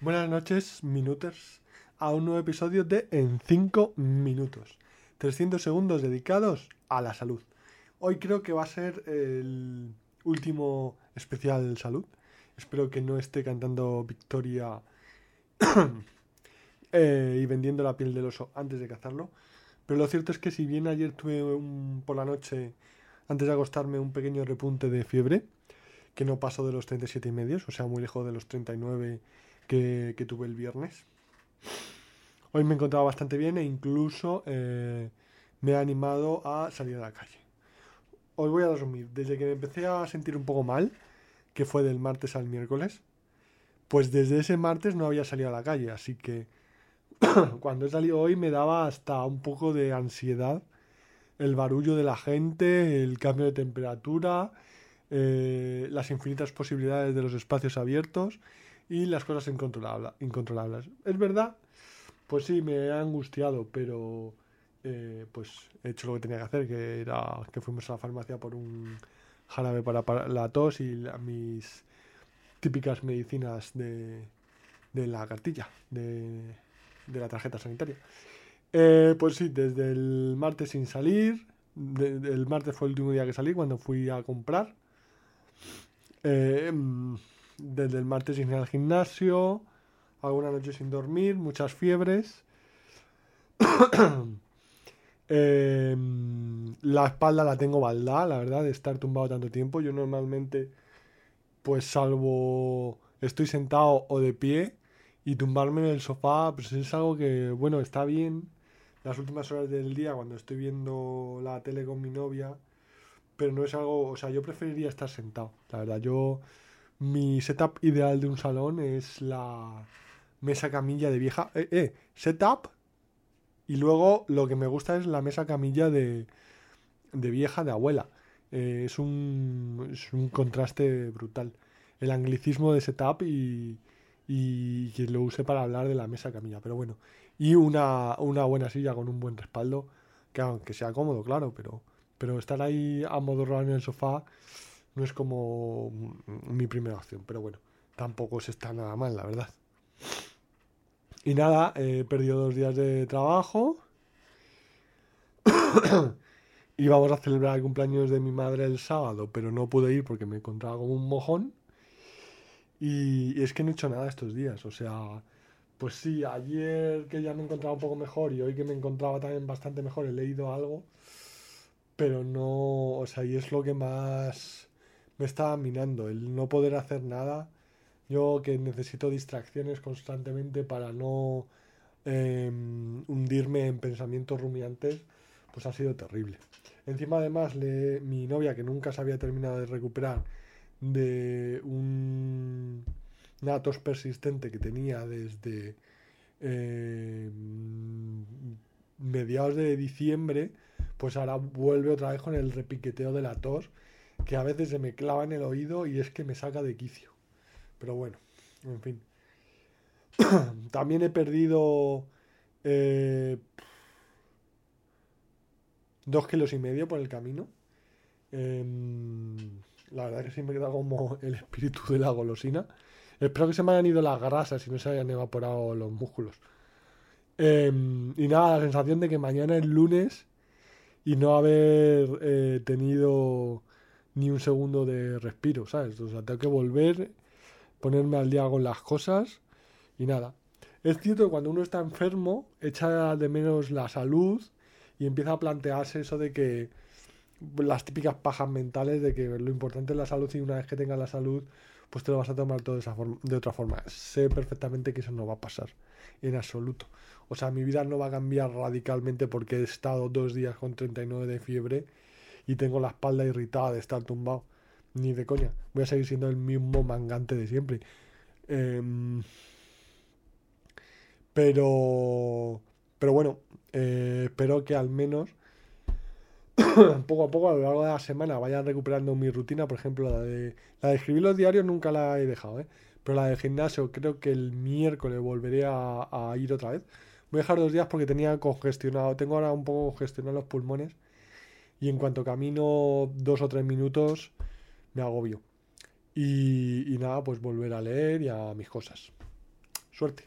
Buenas noches, minuters, a un nuevo episodio de En 5 minutos. 300 segundos dedicados a la salud. Hoy creo que va a ser el último especial salud. Espero que no esté cantando Victoria eh, y vendiendo la piel del oso antes de cazarlo. Pero lo cierto es que si bien ayer tuve un- por la noche, antes de acostarme, un pequeño repunte de fiebre, que no pasó de los 37 y medios, o sea, muy lejos de los 39 que, tuve el viernes. Hoy me encontraba bastante bien e incluso eh, me ha animado a salir a la calle. Os voy a resumir. Desde que me empecé a sentir un poco mal, que fue del martes al miércoles, pues desde ese martes no había salido a la calle, así que cuando he salido hoy me daba hasta un poco de ansiedad el barullo de la gente, el cambio de temperatura, eh, las infinitas posibilidades de los espacios abiertos y las cosas incontrolable- incontrolables. Es verdad, pues sí, me ha angustiado, pero eh, pues he hecho lo que tenía que hacer, que era que fuimos a la farmacia por un jarabe para, la tos y mis típicas medicinas de, de la cartilla, de, de la tarjeta sanitaria. Eh, pues sí, desde el martes sin salir. el martes fue el último día que salí cuando fui a comprar. Eh, mm, desde el martes sin ir al gimnasio. Alguna noche sin dormir. Muchas fiebres. Mm, la espalda la tengo baldada, la verdad, de estar tumbado tanto tiempo. Yo normalmente, pues salvo estoy sentado o de pie y tumbarme en el sofá, pues es algo que, bueno, está bien las últimas horas del día cuando estoy viendo la tele con mi novia, pero no es algo, o sea, yo preferiría estar sentado, la verdad. Yo, mi setup ideal de un salón es la mesa camilla de vieja. Eh, eh, setup y luego lo que me gusta es la mesa camilla de, de vieja de abuela. Eh, es un, es un contraste brutal. El anglicismo de setup y, y que lo use para hablar de la mesa camilla. Pero bueno, y una, una buena silla con un buen respaldo, que aunque sea cómodo, claro, pero, pero estar ahí amodorrado en el sofá no es como mi primera opción. Pero bueno, tampoco se está nada mal, la verdad. Y nada, he perdido dos días de trabajo. Íbamos a celebrar el cumpleaños de mi madre el sábado, pero no pude ir porque me encontraba como un mojón. Y es que no he hecho nada estos días. O sea, pues sí, ayer que ya me encontraba un poco mejor y hoy que me encontraba también bastante mejor he leído algo. Pero no, o sea, y es lo que más me estaba minando, el no poder hacer nada. Yo que necesito distracciones constantemente para no eh, hundirme en pensamientos rumiantes, pues ha sido terrible. Encima además mi novia que nunca se había terminado de recuperar de un, una tos persistente que tenía desde eh, mediados de diciembre, pues ahora vuelve otra vez con el repiqueteo de la tos, que a veces se me clava en el oído y es que me saca de quicio. Pero bueno, en fin. También he perdido eh, dos kilos y medio por el camino. Em, la verdad que sí me queda como el espíritu de la golosina. Espero que se me hayan ido las grasas y no se hayan evaporado los músculos. Em, y nada, la sensación de que mañana es lunes y no haber eh, tenido ni un segundo de respiro, ¿sabes? O sea, tengo que volver, ponerme al día con las cosas y nada. Es cierto que cuando uno está enfermo, echa de menos la salud y empieza a plantearse eso de que las típicas pajas mentales de que lo importante es la salud y una vez que tengas la salud, pues te lo vas a tomar todo de, esa forma, de otra forma. Sé perfectamente que eso no va a pasar, en absoluto. O sea, mi vida no va a cambiar radicalmente porque he estado dos días con 39 de fiebre y tengo la espalda irritada de estar tumbado. Ni de coña. Voy a seguir siendo el mismo mangante de siempre. Em, pero, pero bueno, eh, espero que al menos poco a poco a lo largo de la semana vaya recuperando mi rutina. Por ejemplo, la de, la de escribir los diarios nunca la he dejado, ¿eh? Pero la del gimnasio creo que el miércoles volveré a, a ir otra vez. Voy a dejar dos días porque tenía congestionado, tengo ahora un poco congestionados los pulmones y en cuanto camino dos o tres minutos me agobio. Y, y nada, pues volver a leer y a mis cosas. Suerte.